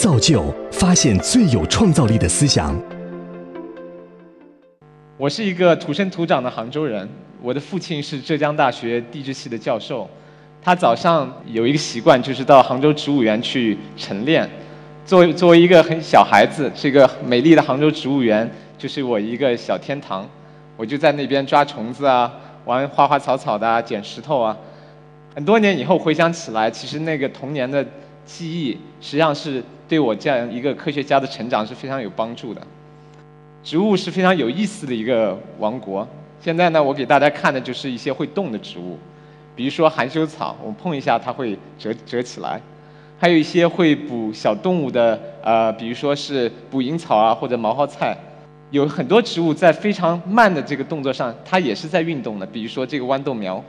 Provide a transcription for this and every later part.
造就发现最有创造力的思想。我是一个土生土长的杭州人，我的父亲是浙江大学地质系的教授，他早上有一个习惯，就是到杭州植物园去晨练。作为作为一个很小孩子，这个美丽的杭州植物园就是我一个小天堂，我就在那边抓虫子啊，玩花花草草的啊，捡石头啊。很多年以后回想起来，其实那个童年的记忆，实际上是对我这样一个科学家的成长是非常有帮助的。植物是非常有意思的一个王国。现在呢，我给大家看的就是一些会动的植物，比如说含羞草，我们碰一下它会折折起来；还有一些会捕小动物的，呃，比如说是捕蝇草啊或者毛蒿菜。有很多植物在非常慢的这个动作上，它也是在运动的。比如说这个豌豆苗，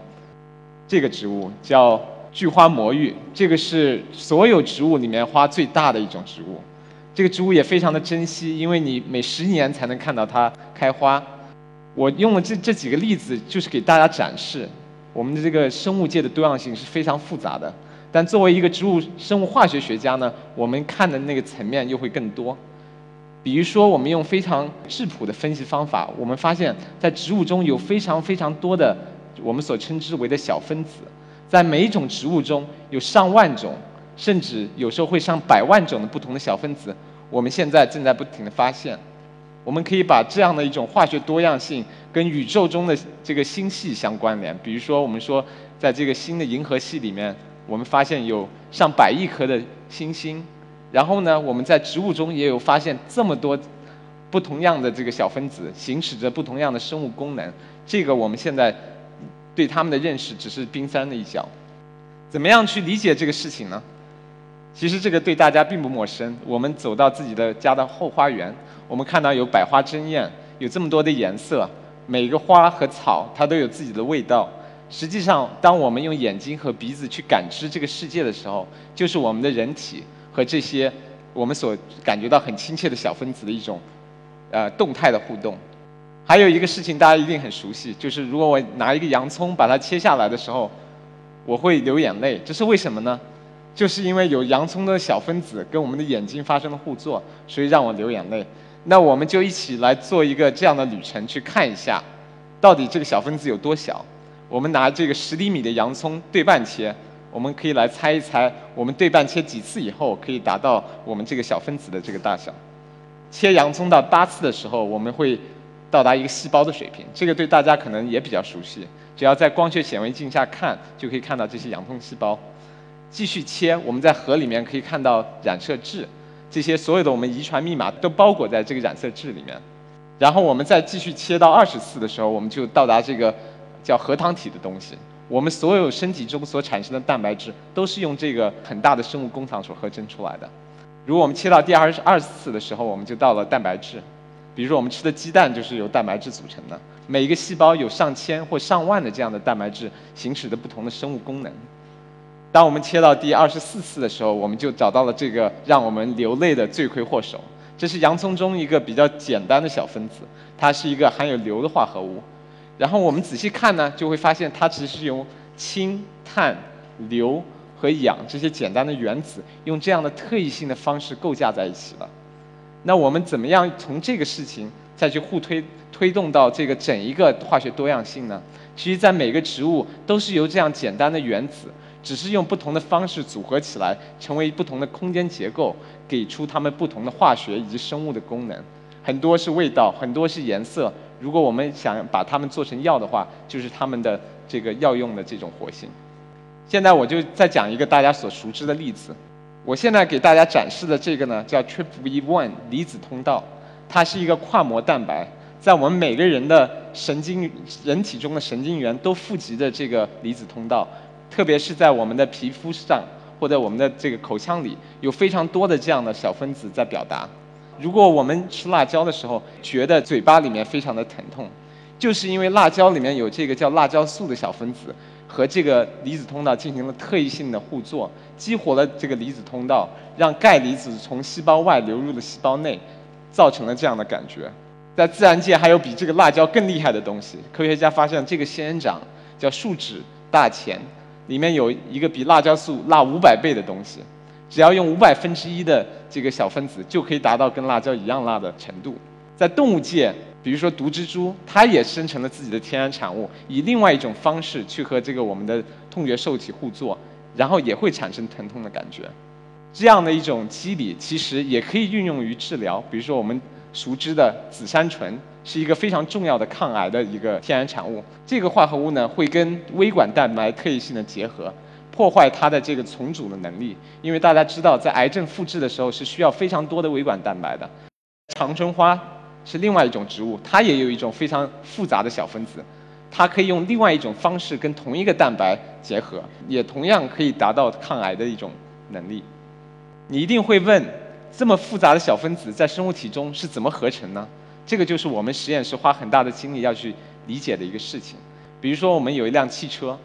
这个植物叫巨花魔芋，这个是所有植物里面花最大的一种植物。这个植物也非常的珍惜，因为你每十年才能看到它开花。我用了这这几个例子，就是给大家展示我们的这个生物界的多样性是非常复杂的。但作为一个植物生物化学学家呢，我们看的那个层面又会更多。比如说，我们用非常质朴的分析方法，我们发现，在植物中有非常非常多的我们所称之为的小分子，在每一种植物中有上万种。甚至有时候会上百万种的不同的小分子，我们现在正在不停的发现。我们可以把这样的一种化学多样性跟宇宙中的这个星系相关联。比如说，我们说在这个新的银河系里面，我们发现有上百亿颗的星星。然后呢，我们在植物中也有发现这么多不同样的这个小分子，行使着不同样的生物功能。这个我们现在对他们的认识只是冰山的一角。怎么样去理解这个事情呢？其实这个对大家并不陌生。我们走到自己的家的后花园，我们看到有百花争艳，有这么多的颜色，每个花和草它都有自己的味道。实际上，当我们用眼睛和鼻子去感知这个世界的时候，就是我们的人体和这些我们所感觉到很亲切的小分子的一种呃动态的互动。还有一个事情大家一定很熟悉，就是如果我拿一个洋葱把它切下来的时候，我会流眼泪。这是为什么呢？就是因为有洋葱的小分子跟我们的眼睛发生了互作，所以让我流眼泪。那我们就一起来做一个这样的旅程，去看一下，到底这个小分子有多小。我们拿这个十厘米的洋葱对半切，我们可以来猜一猜，我们对半切几次以后可以达到我们这个小分子的这个大小。切洋葱到八次的时候，我们会到达一个细胞的水平。这个对大家可能也比较熟悉，只要在光学显微镜下看，就可以看到这些洋葱细胞。继续切，我们在核里面可以看到染色质，这些所有的我们遗传密码都包裹在这个染色质里面。然后我们再继续切到二十次的时候，我们就到达这个叫核糖体的东西。我们所有身体中所产生的蛋白质都是用这个很大的生物工厂所合成出来的。如果我们切到第二十二次的时候，我们就到了蛋白质。比如说我们吃的鸡蛋就是由蛋白质组成的，每一个细胞有上千或上万的这样的蛋白质，行使着不同的生物功能。当我们切到第二十四次的时候，我们就找到了这个让我们流泪的罪魁祸首。这是洋葱中一个比较简单的小分子，它是一个含有硫的化合物。然后我们仔细看呢，就会发现它只是由氢、碳、硫和氧这些简单的原子，用这样的特异性的方式构架在一起了。那我们怎么样从这个事情再去互推推动到这个整一个化学多样性呢？其实，在每个植物都是由这样简单的原子。只是用不同的方式组合起来，成为不同的空间结构，给出它们不同的化学以及生物的功能。很多是味道，很多是颜色。如果我们想把它们做成药的话，就是它们的这个药用的这种活性。现在我就再讲一个大家所熟知的例子。我现在给大家展示的这个呢，叫 TRPV1 离子通道，它是一个跨膜蛋白，在我们每个人的神经人体中的神经元都富集的这个离子通道。特别是在我们的皮肤上或者我们的这个口腔里，有非常多的这样的小分子在表达。如果我们吃辣椒的时候觉得嘴巴里面非常的疼痛，就是因为辣椒里面有这个叫辣椒素的小分子和这个离子通道进行了特异性的互作，激活了这个离子通道，让钙离子从细胞外流入了细胞内，造成了这样的感觉。在自然界还有比这个辣椒更厉害的东西，科学家发现这个仙人掌叫树脂大钱。里面有一个比辣椒素辣五百倍的东西，只要用五百分之一的这个小分子，就可以达到跟辣椒一样辣的程度。在动物界，比如说毒蜘蛛，它也生成了自己的天然产物，以另外一种方式去和这个我们的痛觉受体互作，然后也会产生疼痛的感觉。这样的一种机理，其实也可以运用于治疗。比如说我们熟知的紫杉醇，是一个非常重要的抗癌的一个天然产物。这个化合物呢，会跟微管蛋白特异性的结合，破坏它的这个重组的能力。因为大家知道，在癌症复制的时候是需要非常多的微管蛋白的。长春花。是另外一种植物，它也有一种非常复杂的小分子，它可以用另外一种方式跟同一个蛋白结合，也同样可以达到抗癌的一种能力。你一定会问，这么复杂的小分子在生物体中是怎么合成呢？这个就是我们实验室花很大的精力要去理解的一个事情。比如说，我们有一辆汽车，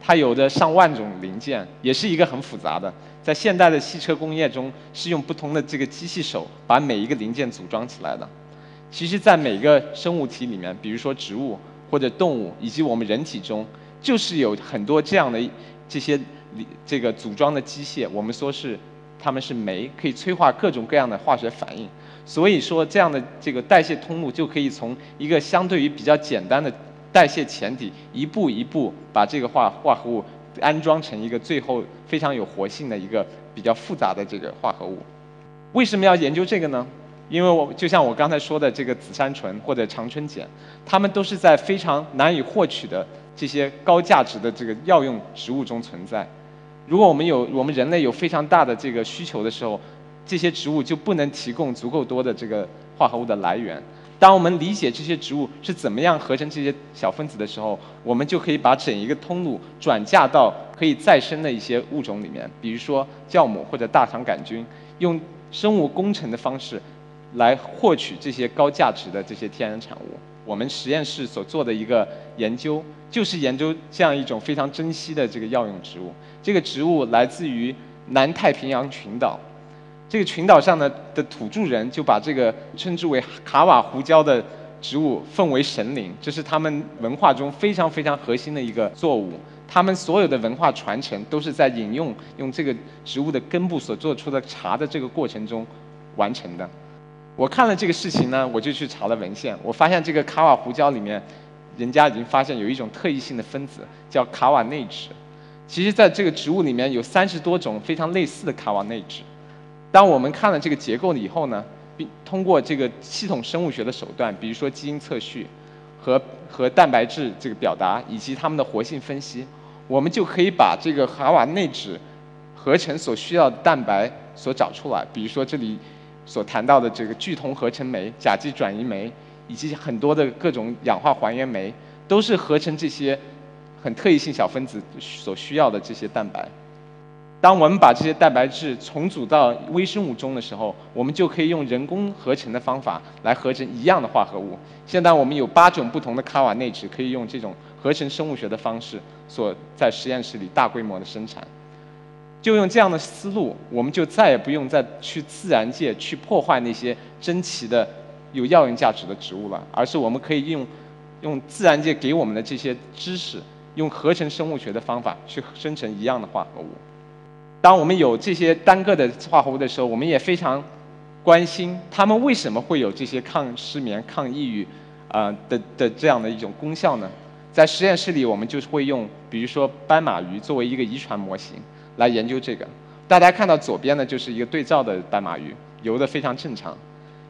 它有着上万种零件，也是一个很复杂的。在现代的汽车工业中，是用不同的这个机器手把每一个零件组装起来的。其实，在每个生物体里面，比如说植物或者动物，以及我们人体中，就是有很多这样的这些这个组装的机械。我们说是它们是酶，可以催化各种各样的化学反应。所以说，这样的这个代谢通路就可以从一个相对于比较简单的代谢前体，一步一步把这个化化合物安装成一个最后非常有活性的一个比较复杂的这个化合物。为什么要研究这个呢？因为我就像我刚才说的这个紫杉醇或者长春碱，它们都是在非常难以获取的这些高价值的这个药用植物中存在。如果我们有我们人类有非常大的这个需求的时候，这些植物就不能提供足够多的这个化合物的来源。当我们理解这些植物是怎么样合成这些小分子的时候，我们就可以把整一个通路转嫁到可以再生的一些物种里面，比如说酵母或者大肠杆菌，用生物工程的方式。来获取这些高价值的这些天然产物。我们实验室所做的一个研究，就是研究这样一种非常珍稀的这个药用植物。这个植物来自于南太平洋群岛，这个群岛上呢的土著人就把这个称之为卡瓦胡椒的植物奉为神灵，这是他们文化中非常非常核心的一个作物。他们所有的文化传承都是在饮用用这个植物的根部所做出的茶的这个过程中完成的。我看了这个事情呢，我就去查了文献。我发现这个卡瓦胡椒里面，人家已经发现有一种特异性的分子叫卡瓦内酯。其实，在这个植物里面有三十多种非常类似的卡瓦内酯。当我们看了这个结构以后呢，并通过这个系统生物学的手段，比如说基因测序和和蛋白质这个表达以及它们的活性分析，我们就可以把这个卡瓦内酯合成所需要的蛋白所找出来。比如说这里。所谈到的这个聚酮合成酶、甲基转移酶，以及很多的各种氧化还原酶，都是合成这些很特异性小分子所需要的这些蛋白。当我们把这些蛋白质重组到微生物中的时候，我们就可以用人工合成的方法来合成一样的化合物。现在我们有八种不同的卡瓦内酯，可以用这种合成生物学的方式，所在实验室里大规模的生产。就用这样的思路，我们就再也不用再去自然界去破坏那些珍奇的、有药用价值的植物了，而是我们可以用用自然界给我们的这些知识，用合成生物学的方法去生成一样的化合物。当我们有这些单个的化合物的时候，我们也非常关心它们为什么会有这些抗失眠、抗抑郁啊的的这样的一种功效呢？在实验室里，我们就会用，比如说斑马鱼作为一个遗传模型。来研究这个，大家看到左边呢就是一个对照的斑马鱼，游得非常正常。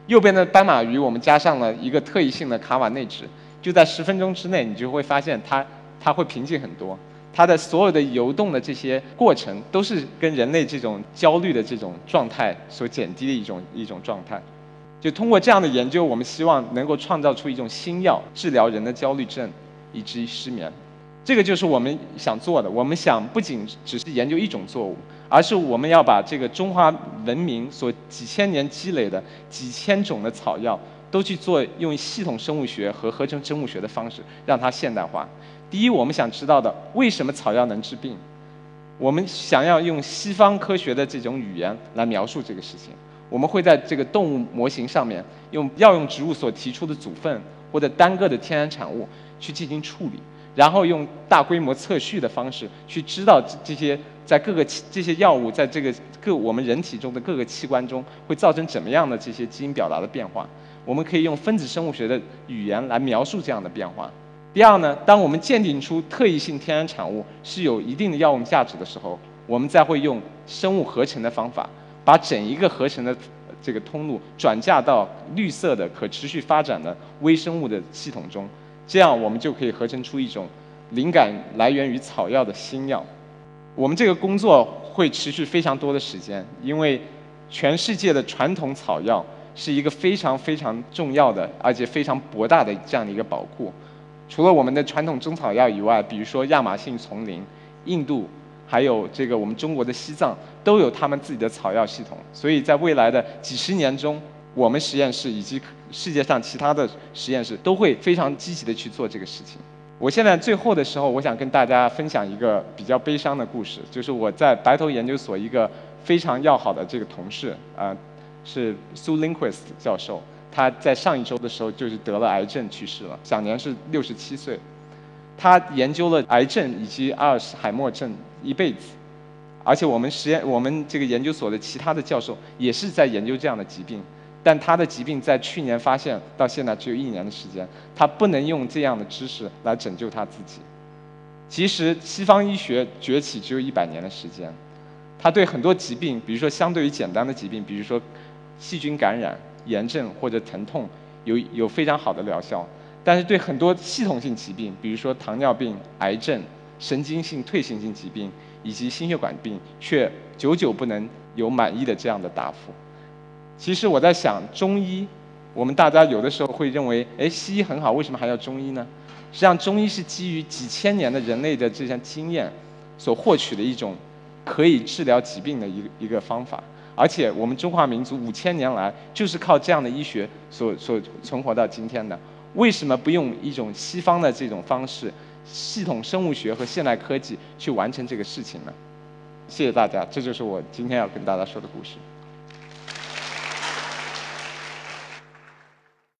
右边的斑马鱼，我们加上了一个特异性的卡瓦内酯，就在十分钟之内，你就会发现它它会平静很多。它的所有的游动的这些过程，都是跟人类这种焦虑的这种状态所减低的一种一种状态。就通过这样的研究，我们希望能够创造出一种新药，治疗人的焦虑症以及失眠。这个就是我们想做的。我们想不仅只是研究一种作物，而是我们要把这个中华文明所几千年积累的几千种的草药，都去做用系统生物学和合成生物学的方式让它现代化。第一，我们想知道的为什么草药能治病？我们想要用西方科学的这种语言来描述这个事情。我们会在这个动物模型上面用药用植物所提出的组分或者单个的天然产物去进行处理。然后用大规模测序的方式去知道这这些在各个这些药物在这个各我们人体中的各个器官中会造成怎么样的这些基因表达的变化。我们可以用分子生物学的语言来描述这样的变化。第二呢，当我们鉴定出特异性天然产物是有一定的药用价值的时候，我们再会用生物合成的方法，把整一个合成的这个通路转嫁到绿色的可持续发展的微生物的系统中，这样我们就可以合成出一种灵感来源于草药的新药。我们这个工作会持续非常多的时间，因为全世界的传统草药是一个非常非常重要的，而且非常博大的这样的一个宝库。除了我们的传统中草药以外，比如说亚马逊丛林、印度，还有这个我们中国的西藏，都有他们自己的草药系统。所以在未来的几十年中，我们实验室以及世界上其他的实验室都会非常积极的去做这个事情。我现在最后的时候，我想跟大家分享一个比较悲伤的故事，就是我在白头研究所一个非常要好的这个同事，啊，是苏 Lindquist 教授。他在上一周的时候就是得了癌症去世了，享年是六十七岁。他研究了癌症以及阿尔茨海默症一辈子，而且我们实验我们这个研究所的其他的教授也是在研究这样的疾病，但他的疾病在去年发现到现在只有一年的时间，他不能用这样的知识来拯救他自己。其实西方医学崛起只有一百年的时间，他对很多疾病，比如说相对于简单的疾病，比如说细菌感染。炎症或者疼痛有有非常好的疗效，但是对很多系统性疾病，比如说糖尿病、癌症、神经性退行性疾病以及心血管病，却久久不能有满意的这样的答复。其实我在想，中医，我们大家有的时候会认为，哎，西医很好，为什么还要中医呢？实际上，中医是基于几千年的人类的这项经验所获取的一种可以治疗疾病的一一个方法。而且我们中华民族五千年来就是靠这样的医学所所存活到今天的，为什么不用一种西方的这种方式，系统生物学和现代科技去完成这个事情呢？谢谢大家，这就是我今天要跟大家说的故事。